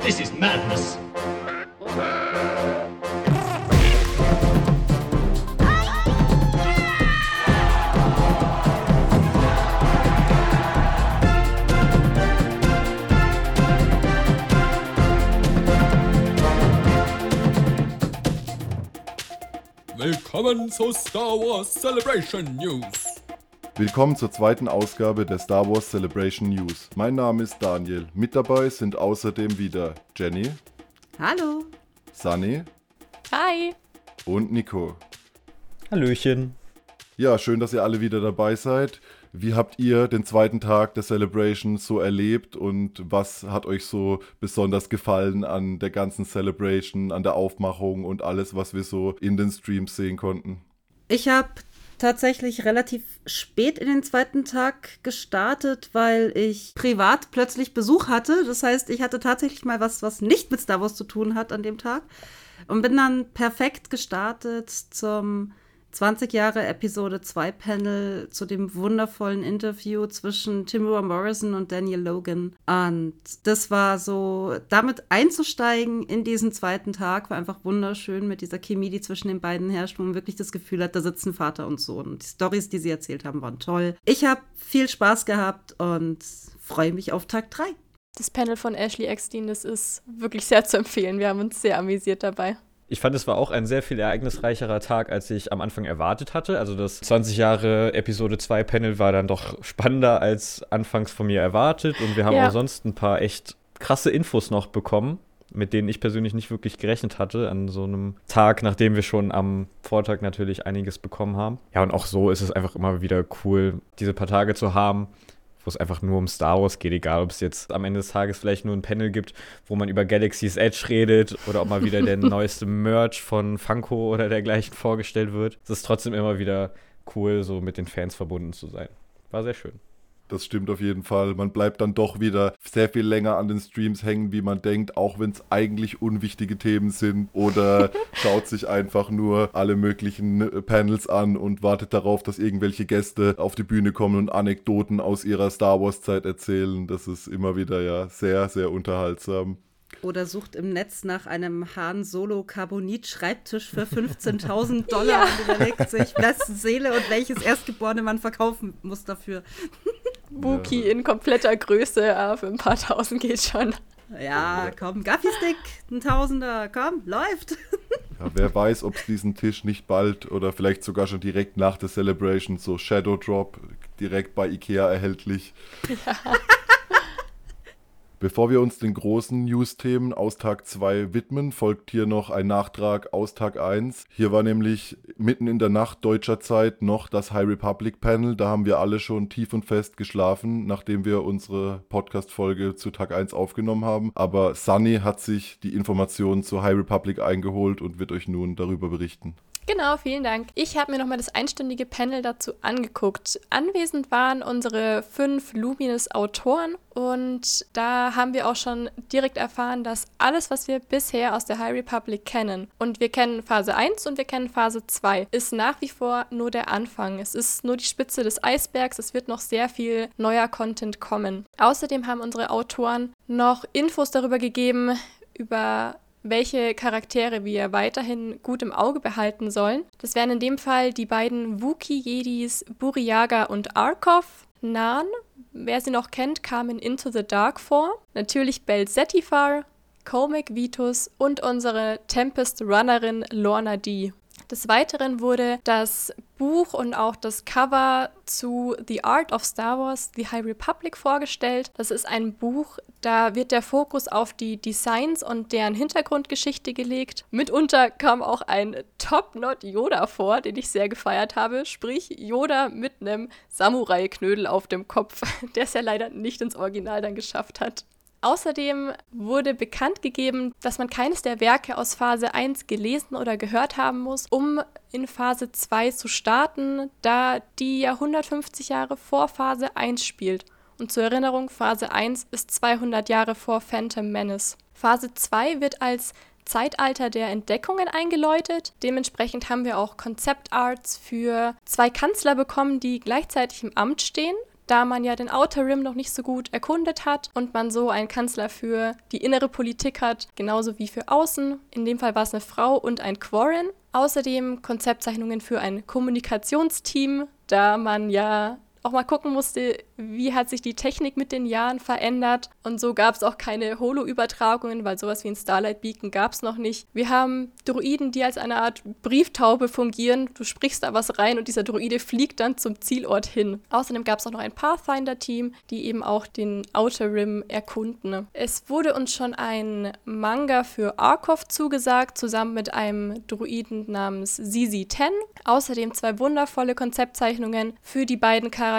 This is madness. Willkommen zur Star Wars Celebration News. Willkommen zur zweiten Ausgabe der Star Wars Celebration News. Mein Name ist Daniel. Mit dabei sind außerdem wieder Jenny, Hallo. Sunny Hi. und Nico. Hallöchen. Ja, schön, dass ihr alle wieder dabei seid. Wie habt ihr den zweiten Tag der Celebration so erlebt und was hat euch so besonders gefallen an der ganzen Celebration, an der Aufmachung und alles, was wir so in den Streams sehen konnten? Ich habe tatsächlich relativ spät in den zweiten Tag gestartet, weil ich privat plötzlich Besuch hatte. Das heißt, ich hatte tatsächlich mal was, was nicht mit Star Wars zu tun hat an dem Tag. Und bin dann perfekt gestartet zum 20 Jahre Episode 2 Panel zu dem wundervollen Interview zwischen Timura Morrison und Daniel Logan. Und das war so, damit einzusteigen in diesen zweiten Tag war einfach wunderschön mit dieser Chemie, die zwischen den beiden herrscht, wo man wirklich das Gefühl hat, da sitzen Vater und Sohn. Und die Stories, die sie erzählt haben, waren toll. Ich habe viel Spaß gehabt und freue mich auf Tag 3. Das Panel von Ashley Eckstein, das ist wirklich sehr zu empfehlen. Wir haben uns sehr amüsiert dabei. Ich fand, es war auch ein sehr viel ereignisreicherer Tag, als ich am Anfang erwartet hatte. Also das 20 Jahre Episode 2 Panel war dann doch spannender als anfangs von mir erwartet. Und wir haben Ja. auch sonst ein paar echt krasse Infos noch bekommen, mit denen ich persönlich nicht wirklich gerechnet hatte an so einem Tag, nachdem wir schon am Vortag natürlich einiges bekommen haben. Ja, und auch so ist es einfach immer wieder cool, diese paar Tage zu haben, wo es einfach nur um Star Wars geht, egal ob es jetzt am Ende des Tages vielleicht nur ein Panel gibt, wo man über Galaxy's Edge redet oder ob mal wieder der neueste Merch von Funko oder dergleichen vorgestellt wird. Es ist trotzdem immer wieder cool, so mit den Fans verbunden zu sein. War sehr schön. Das stimmt auf jeden Fall. Man bleibt dann doch wieder sehr viel länger an den Streams hängen, wie man denkt, auch wenn es eigentlich unwichtige Themen sind. Oder schaut sich einfach nur alle möglichen äh, Panels an und wartet darauf, dass irgendwelche Gäste auf die Bühne kommen und Anekdoten aus ihrer Star Wars-Zeit erzählen. Das ist immer wieder ja sehr, sehr unterhaltsam. Oder sucht im Netz nach einem Han Solo Carbonit Schreibtisch für 15.000 Dollar und überlegt sich, wessen Seele und welches Erstgeborene man verkaufen muss dafür. Wookie in kompletter Größe, aber für ein paar tausend geht schon. Ja, komm, Gaffi-Stick, ein Tausender, komm, läuft. Ja, wer weiß, ob es diesen Tisch nicht bald oder vielleicht sogar schon direkt nach der Celebration so Shadow Drop direkt bei Ikea erhältlich. Bevor wir uns den großen News-Themen aus Tag 2 widmen, folgt hier noch ein Nachtrag aus Tag 1. Hier war nämlich mitten in der Nacht deutscher Zeit noch das High Republic Panel. Da haben wir alle schon tief und fest geschlafen, nachdem wir unsere Podcast-Folge zu Tag 1 aufgenommen haben. Aber Sunny hat sich die Informationen zu High Republic eingeholt und wird euch nun darüber berichten. Genau, vielen Dank. Ich habe mir nochmal das einstündige Panel dazu angeguckt. Anwesend waren unsere fünf Luminous-Autoren und da haben wir auch schon direkt erfahren, dass alles, was wir bisher aus der High Republic kennen, und wir kennen Phase 1 und wir kennen Phase 2, ist nach wie vor nur der Anfang. Es ist nur die Spitze des Eisbergs, es wird noch sehr viel neuer Content kommen. Außerdem haben unsere Autoren noch Infos darüber gegeben, über welche Charaktere wir weiterhin gut im Auge behalten sollen. Das wären in dem Fall die beiden Wookiee-Jedis Buriaga und Arkov. Nan, wer sie noch kennt, kam in Into the Dark vor. Natürlich Bel Zetifar, Comic Vitus und unsere Tempest-Runnerin Lorna D. Des Weiteren wurde das Buch und auch das Cover zu The Art of Star Wars, The High Republic vorgestellt. Das ist ein Buch, da wird der Fokus auf die Designs und deren Hintergrundgeschichte gelegt. Mitunter kam auch ein Top-Not Yoda vor, den ich sehr gefeiert habe. Sprich, Yoda mit einem Samurai-Knödel auf dem Kopf, der es ja leider nicht ins Original dann geschafft hat. Außerdem wurde bekannt gegeben, dass man keines der Werke aus Phase 1 gelesen oder gehört haben muss, um in Phase 2 zu starten, da die ja 150 Jahre vor Phase 1 spielt. Und zur Erinnerung, Phase 1 ist 200 Jahre vor Phantom Menace. Phase 2 wird als Zeitalter der Entdeckungen eingeläutet. Dementsprechend haben wir auch Konzeptarts für zwei Kanzler bekommen, die gleichzeitig im Amt stehen. Da man ja den Outer Rim noch nicht so gut erkundet hat und man so einen Kanzler für die innere Politik hat, genauso wie für außen. In dem Fall war es eine Frau und ein Quarren. Außerdem Konzeptzeichnungen für ein Kommunikationsteam, da man ja auch mal gucken musste, wie hat sich die Technik mit den Jahren verändert. Und so gab es auch keine Holo-Übertragungen, weil sowas wie ein Starlight Beacon gab es noch nicht. Wir haben Druiden, die als eine Art Brieftaube fungieren. Du sprichst da was rein und dieser Druide fliegt dann zum Zielort hin. Außerdem gab es auch noch ein Pathfinder-Team, die eben auch den Outer Rim erkunden. Es wurde uns schon ein Manga für Arkhov zugesagt, zusammen mit einem Druiden namens Zizi Ten. Außerdem zwei wundervolle Konzeptzeichnungen für die beiden Charaktere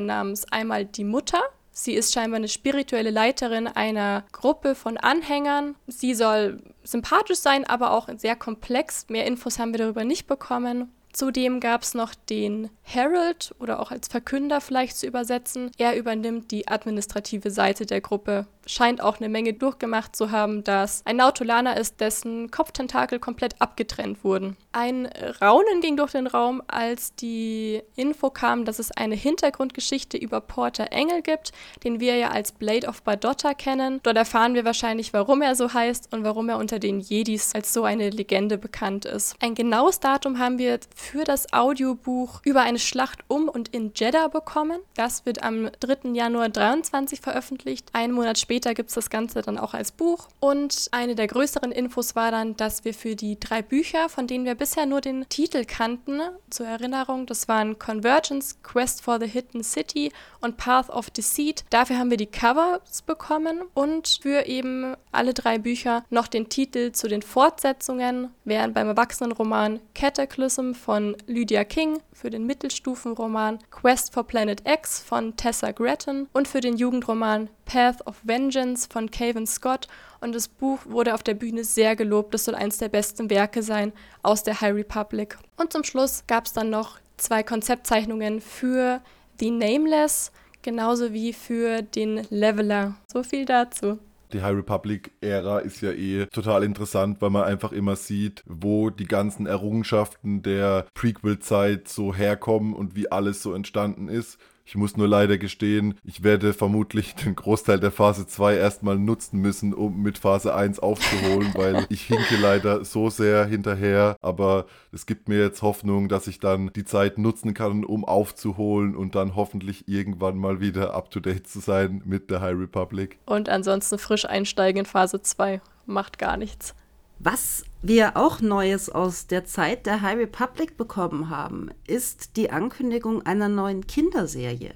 namens einmal die Mutter. Sie ist scheinbar eine spirituelle Leiterin einer Gruppe von Anhängern. Sie soll sympathisch sein, aber auch sehr komplex. Mehr Infos haben wir darüber nicht bekommen. Zudem gab es noch den Herald oder auch als Verkünder vielleicht zu übersetzen. Er übernimmt die administrative Seite der Gruppe. Scheint auch eine Menge durchgemacht zu haben, dass ein Nautolaner ist, dessen Kopftentakel komplett abgetrennt wurden. Ein Raunen ging durch den Raum, als die Info kam, dass es eine Hintergrundgeschichte über Porter Engel gibt, den wir ja als Blade of Badotta kennen. Dort erfahren wir wahrscheinlich, warum er so heißt und warum er unter den Jedis als so eine Legende bekannt ist. Ein genaues Datum haben wir für das Audiobuch über eine Schlacht um und in Jeddah bekommen. Das wird am 3. Januar 23 veröffentlicht. Einen Monat später gibt es das Ganze dann auch als Buch. Und eine der größeren Infos war dann, dass wir für die drei Bücher, von denen wir bisher nur den Titel kannten, zur Erinnerung, das waren Convergence, Quest for the Hidden City und Path of Deceit. Dafür haben wir die Covers bekommen und für eben alle drei Bücher noch den Titel zu den Fortsetzungen, während beim Erwachsenenroman Cataclysm von Lydia King für den Mittelstufenroman Quest for Planet X von Tessa Gretton und für den Jugendroman Path of Vengeance von Cavan Scott. Und das Buch wurde auf der Bühne sehr gelobt. Das soll eines der besten Werke sein aus der High Republic. Und zum Schluss gab es dann noch zwei Konzeptzeichnungen für The Nameless, genauso wie für den Leveler. So viel dazu die High Republic-Ära ist ja eh total interessant, weil man einfach immer sieht, wo die ganzen Errungenschaften der Prequel-Zeit so herkommen und wie alles so entstanden ist. Ich muss nur leider gestehen, ich werde vermutlich den Großteil der Phase 2 erstmal nutzen müssen, um mit Phase 1 aufzuholen, weil ich hinke leider so sehr hinterher. Aber es gibt mir jetzt Hoffnung, dass ich dann die Zeit nutzen kann, um aufzuholen und dann hoffentlich irgendwann mal wieder up to date zu sein mit der High Republic. Und ansonsten frisch einsteigen in Phase 2. Macht gar nichts. Was wir auch Neues aus der Zeit der High Republic bekommen haben, ist die Ankündigung einer neuen Kinderserie.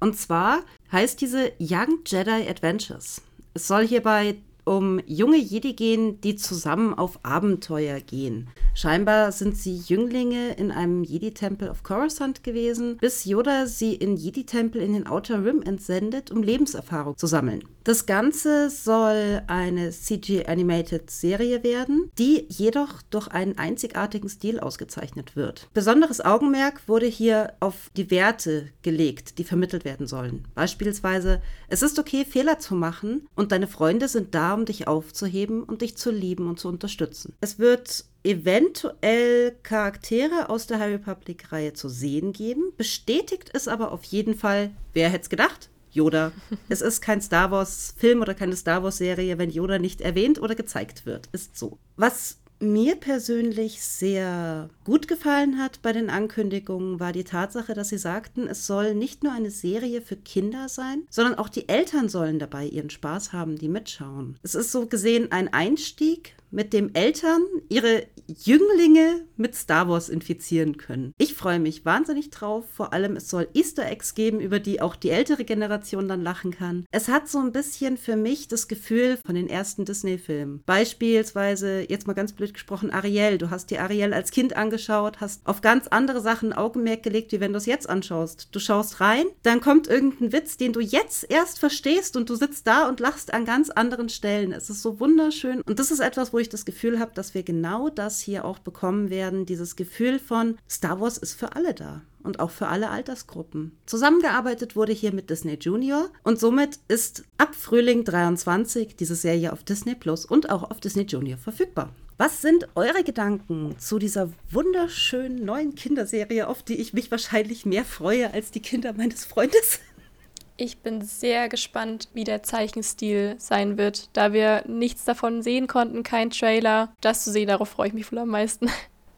Und zwar heißt diese Young Jedi Adventures. Es soll hierbei um junge Jedi gehen, die zusammen auf Abenteuer gehen. Scheinbar sind sie Jünglinge in einem Jedi-Tempel auf Coruscant gewesen, bis Yoda sie in Jedi-Tempel in den Outer Rim entsendet, um Lebenserfahrung zu sammeln. Das Ganze soll eine CG-Animated-Serie werden, die jedoch durch einen einzigartigen Stil ausgezeichnet wird. Besonderes Augenmerk wurde hier auf die Werte gelegt, die vermittelt werden sollen. Beispielsweise, es ist okay, Fehler zu machen und deine Freunde sind da, um dich aufzuheben und dich zu lieben und zu unterstützen. Es wird eventuell Charaktere aus der High Republic-Reihe zu sehen geben. Bestätigt ist aber auf jeden Fall, wer hätte es gedacht? Yoda. es ist kein Star Wars-Film oder keine Star Wars-Serie, wenn Yoda nicht erwähnt oder gezeigt wird. Ist so. Was mir persönlich sehr gut gefallen hat bei den Ankündigungen, war die Tatsache, dass sie sagten, es soll nicht nur eine Serie für Kinder sein, sondern auch die Eltern sollen dabei ihren Spaß haben, die mitschauen. Es ist so gesehen ein Einstieg mit dem Eltern ihre Jünglinge mit Star Wars infizieren können. Ich freue mich wahnsinnig drauf. Vor allem, es soll Easter Eggs geben, über die auch die ältere Generation dann lachen kann. Es hat so ein bisschen für mich das Gefühl von den ersten Disney-Filmen. Beispielsweise, jetzt mal ganz blöd gesprochen, Ariel. Du hast die Ariel als Kind angeschaut, hast auf ganz andere Sachen Augenmerk gelegt, wie wenn du es jetzt anschaust. Du schaust rein, dann kommt irgendein Witz, den du jetzt erst verstehst und du sitzt da und lachst an ganz anderen Stellen. Es ist so wunderschön und das ist etwas, wo ich das Gefühl habe, dass wir genau das hier auch bekommen werden, dieses Gefühl von Star Wars ist für alle da und auch für alle Altersgruppen. Zusammengearbeitet wurde hier mit Disney Junior und somit ist ab Frühling 23 diese Serie auf Disney Plus und auch auf Disney Junior verfügbar. Was sind eure Gedanken zu dieser wunderschönen neuen Kinderserie, auf die ich mich wahrscheinlich mehr freue als die Kinder meines Freundes? Ich bin sehr gespannt, wie der Zeichenstil sein wird, da wir nichts davon sehen konnten, kein Trailer. Das zu sehen, darauf freue ich mich wohl am meisten.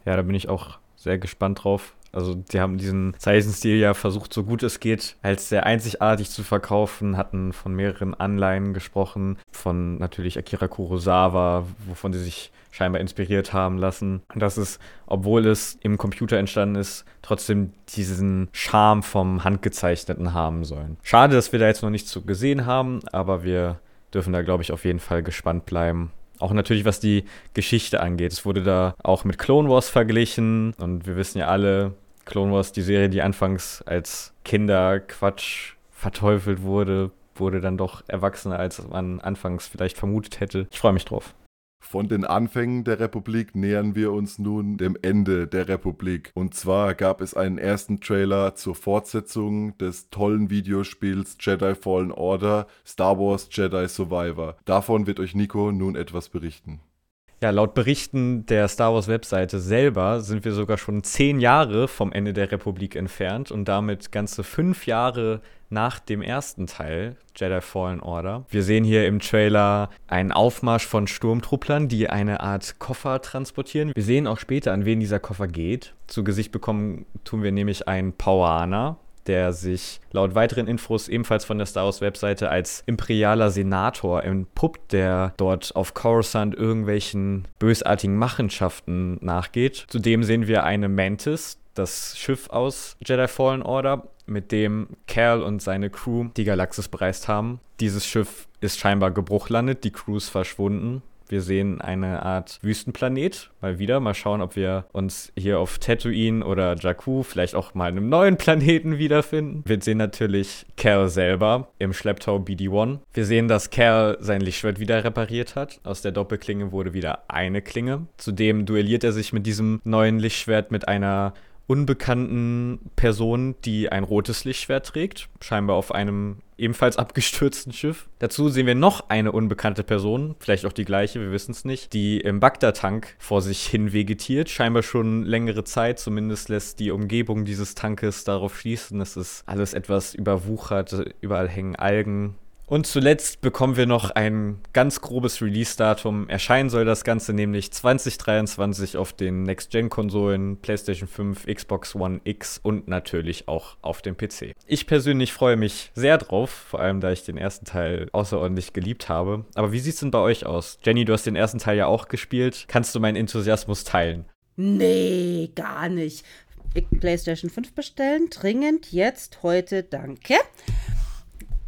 Ja, da bin ich auch sehr gespannt drauf. Also die haben diesen Zeichenstil ja versucht, so gut es geht, als sehr einzigartig zu verkaufen, hatten von mehreren Anleihen gesprochen, von natürlich Akira Kurosawa, wovon sie sich scheinbar inspiriert haben lassen. Und dass es, obwohl es im Computer entstanden ist, trotzdem diesen Charme vom Handgezeichneten haben sollen. Schade, dass wir da jetzt noch nichts zu gesehen haben, aber wir dürfen da, glaube ich, auf jeden Fall gespannt bleiben. Auch natürlich, was die Geschichte angeht. Es wurde da auch mit Clone Wars verglichen und wir wissen ja alle, Clone Wars, die Serie, die anfangs als Kinderquatsch verteufelt wurde, wurde dann doch erwachsener, als man anfangs vielleicht vermutet hätte. Ich freue mich drauf. Von den Anfängen der Republik nähern wir uns nun dem Ende der Republik. Und zwar gab es einen ersten Trailer zur Fortsetzung des tollen Videospiels Jedi Fallen Order Star Wars Jedi Survivor. Davon wird euch Nico nun etwas berichten. Ja, laut Berichten der Star Wars Webseite selber sind wir sogar schon zehn Jahre vom Ende der Republik entfernt und damit ganze fünf Jahre nach dem ersten Teil, Jedi Fallen Order. Wir sehen hier im Trailer einen Aufmarsch von Sturmtrupplern, die eine Art Koffer transportieren. Wir sehen auch später, an wen dieser Koffer geht. Zu Gesicht bekommen tun wir nämlich einen Pauaner, der sich laut weiteren Infos ebenfalls von der Star Wars Webseite als imperialer Senator entpuppt, der dort auf Coruscant irgendwelchen bösartigen Machenschaften nachgeht. Zudem sehen wir eine Mantis, das Schiff aus Jedi Fallen Order, mit dem Cal und seine Crew die Galaxis bereist haben. Dieses Schiff ist scheinbar gebruchlandet, die Crew ist verschwunden. Wir sehen eine Art Wüstenplanet. Mal wieder. Mal schauen, ob wir uns hier auf Tatooine oder Jakku vielleicht auch mal einem neuen Planeten wiederfinden. Wir sehen natürlich Cal selber im Schlepptau BD-1. Wir sehen, dass Cal sein Lichtschwert wieder repariert hat. Aus der Doppelklinge wurde wieder eine Klinge. Zudem duelliert er sich mit diesem neuen Lichtschwert mit einer unbekannten Person, die ein rotes Lichtschwert trägt, scheinbar auf einem ebenfalls abgestürzten Schiff. Dazu sehen wir noch eine unbekannte Person, vielleicht auch die gleiche, wir wissen es nicht, die im Bagdad-Tank vor sich hin vegetiert, scheinbar schon längere Zeit, zumindest lässt die Umgebung dieses Tankes darauf schließen, es ist alles etwas überwuchert, überall hängen Algen, und zuletzt bekommen wir noch ein ganz grobes Release-Datum. Erscheinen soll das Ganze nämlich 2023 auf den Next-Gen-Konsolen, PlayStation 5, Xbox One X und natürlich auch auf dem PC. Ich persönlich freue mich sehr drauf, vor allem da ich den ersten Teil außerordentlich geliebt habe. Aber wie sieht es denn bei euch aus? Jenny, du hast den ersten Teil ja auch gespielt. Kannst du meinen Enthusiasmus teilen? Nee, gar nicht. PlayStation 5 bestellen, dringend, jetzt, heute, danke.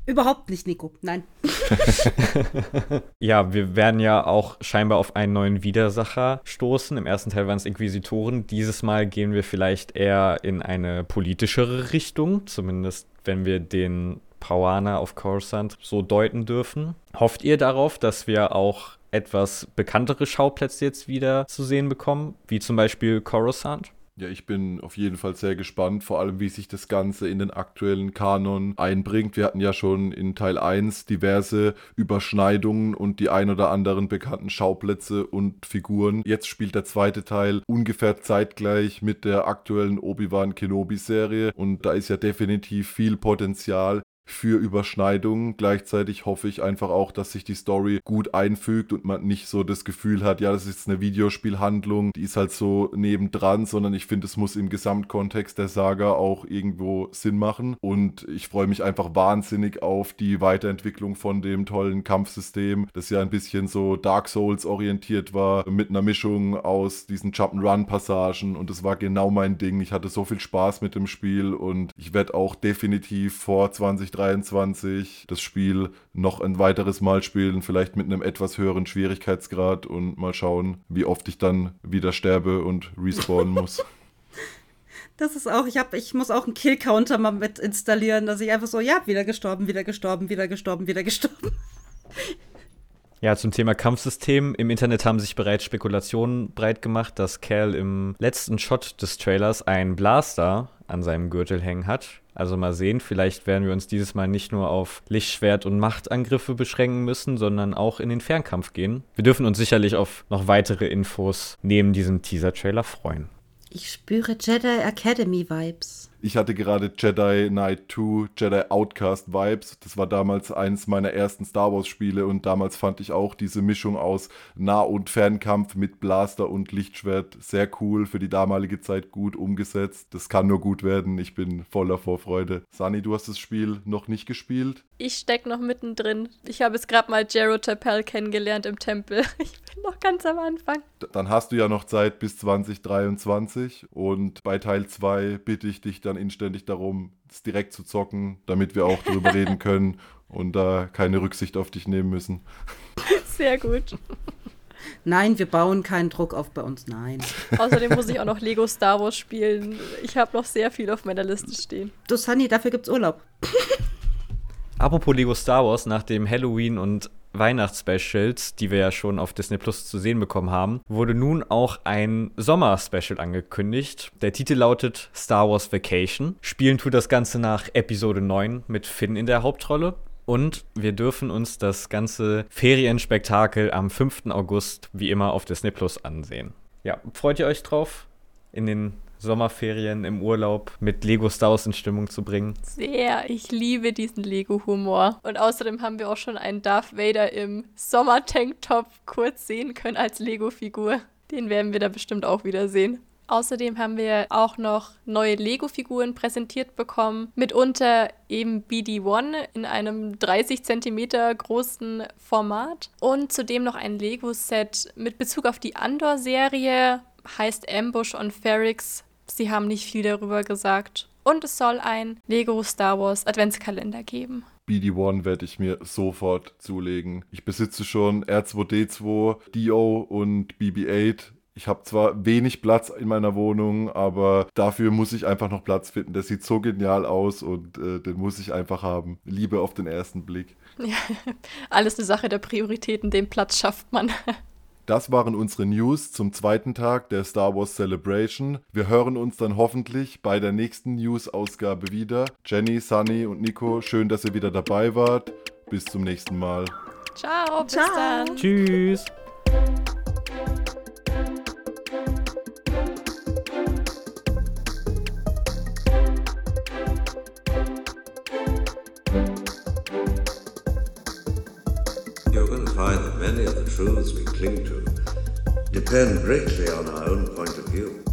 Überhaupt nicht, Nico. Nein. ja, wir werden ja auch scheinbar auf einen neuen Widersacher stoßen. Im ersten Teil waren es Inquisitoren. Dieses Mal gehen wir vielleicht eher in eine politischere Richtung, zumindest wenn wir den Pauana auf Coruscant so deuten dürfen. Hofft ihr darauf, dass wir auch etwas bekanntere Schauplätze jetzt wieder zu sehen bekommen, wie zum Beispiel Coruscant? Ja, ich bin auf jeden Fall sehr gespannt, vor allem wie sich das Ganze in den aktuellen Kanon einbringt. Wir hatten ja schon in Teil 1 diverse Überschneidungen und die ein oder anderen bekannten Schauplätze und Figuren. Jetzt spielt der zweite Teil ungefähr zeitgleich mit der aktuellen Obi-Wan Kenobi-Serie und da ist ja definitiv viel Potenzial für Überschneidungen. Gleichzeitig hoffe ich einfach auch, dass sich die Story gut einfügt und man nicht so das Gefühl hat, ja, das ist eine Videospielhandlung, die ist halt so nebendran, sondern ich finde, es muss im Gesamtkontext der Saga auch irgendwo Sinn machen. Und ich freue mich einfach wahnsinnig auf die Weiterentwicklung von dem tollen Kampfsystem, das ja ein bisschen so Dark Souls orientiert war, mit einer Mischung aus diesen Jump'n'Run-Passagen. Und es war genau mein Ding. Ich hatte so viel Spaß mit dem Spiel und ich werde auch definitiv vor 20 2023 das Spiel noch ein weiteres Mal spielen, vielleicht mit einem etwas höheren Schwierigkeitsgrad und mal schauen, wie oft ich dann wieder sterbe und respawnen muss. Das ist auch, ich habe, ich muss auch einen Kill-Counter mal mit installieren, dass ich einfach so, ja, wieder gestorben, wieder gestorben, wieder gestorben, wieder gestorben. Ja, zum Thema Kampfsystem. Im Internet haben sich bereits Spekulationen breit gemacht, dass Cal im letzten Shot des Trailers einen Blaster an seinem Gürtel hängen hat. Also mal sehen, vielleicht werden wir uns dieses Mal nicht nur auf Lichtschwert- und Machtangriffe beschränken müssen, sondern auch in den Fernkampf gehen. Wir dürfen uns sicherlich auf noch weitere Infos neben diesem Teaser-Trailer freuen. Ich spüre Jedi Academy Vibes. Ich hatte gerade Jedi Knight 2, Jedi Outcast Vibes. Das war damals eines meiner ersten Star Wars Spiele und damals fand ich auch diese Mischung aus Nah- und Fernkampf mit Blaster und Lichtschwert sehr cool, für die damalige Zeit gut umgesetzt. Das kann nur gut werden. Ich bin voller Vorfreude. Sani, du hast das Spiel noch nicht gespielt? Ich stecke noch mittendrin. Ich habe es gerade mal Jero Tapel kennengelernt im Tempel. Ich bin noch ganz am Anfang. Dann hast du ja noch Zeit bis 2023 und bei Teil 2 bitte ich dich dann inständig darum, es direkt zu zocken, damit wir auch darüber reden können und da keine Rücksicht auf dich nehmen müssen. Sehr gut. Nein, wir bauen keinen Druck auf bei uns. Nein. Außerdem muss ich auch noch Lego Star Wars spielen. Ich habe noch sehr viel auf meiner Liste stehen. Du, Sunny, dafür gibt's Urlaub. Apropos Lego Star Wars, nach dem Halloween- und Weihnachtsspecials, die wir ja schon auf Disney Plus zu sehen bekommen haben, wurde nun auch ein Sommer-Special angekündigt. Der Titel lautet Star Wars Vacation. Spielen tut das Ganze nach Episode 9 mit Finn in der Hauptrolle. Und wir dürfen uns das ganze Ferienspektakel am 5. August wie immer auf Disney Plus ansehen. Ja, freut ihr euch drauf, in den Sommerferien im Urlaub mit Lego Star Wars in Stimmung zu bringen? Sehr. Ich liebe diesen Lego-Humor. Und außerdem haben wir auch schon einen Darth Vader im Sommer-Tanktop kurz sehen können als Lego-Figur. Den werden wir da bestimmt auch wieder sehen. Außerdem haben wir auch noch neue Lego-Figuren präsentiert bekommen. Mitunter eben BD-1 in einem 30 cm großen Format. Und zudem noch ein Lego-Set mit Bezug auf die Andor-Serie. Heißt Ambush on Ferrix. Sie haben nicht viel darüber gesagt. Und es soll ein Lego Star Wars Adventskalender geben. BD1 werde ich mir sofort zulegen. Ich besitze schon R2D2, Dio und BB8. Ich habe zwar wenig Platz in meiner Wohnung, aber dafür muss ich einfach noch Platz finden. Der sieht so genial aus und äh, den muss ich einfach haben. Liebe auf den ersten Blick. Alles eine Sache der Prioritäten, den Platz schafft man. Das waren unsere News zum zweiten Tag der Star Wars Celebration. Wir hören uns dann hoffentlich bei der nächsten News-Ausgabe wieder. Jenny, Sunny und Nico, schön, dass ihr wieder dabei wart. Bis zum nächsten Mal. Ciao, bis Ciao. dann. Tschüss! Truths we cling to depend greatly on our own point of view.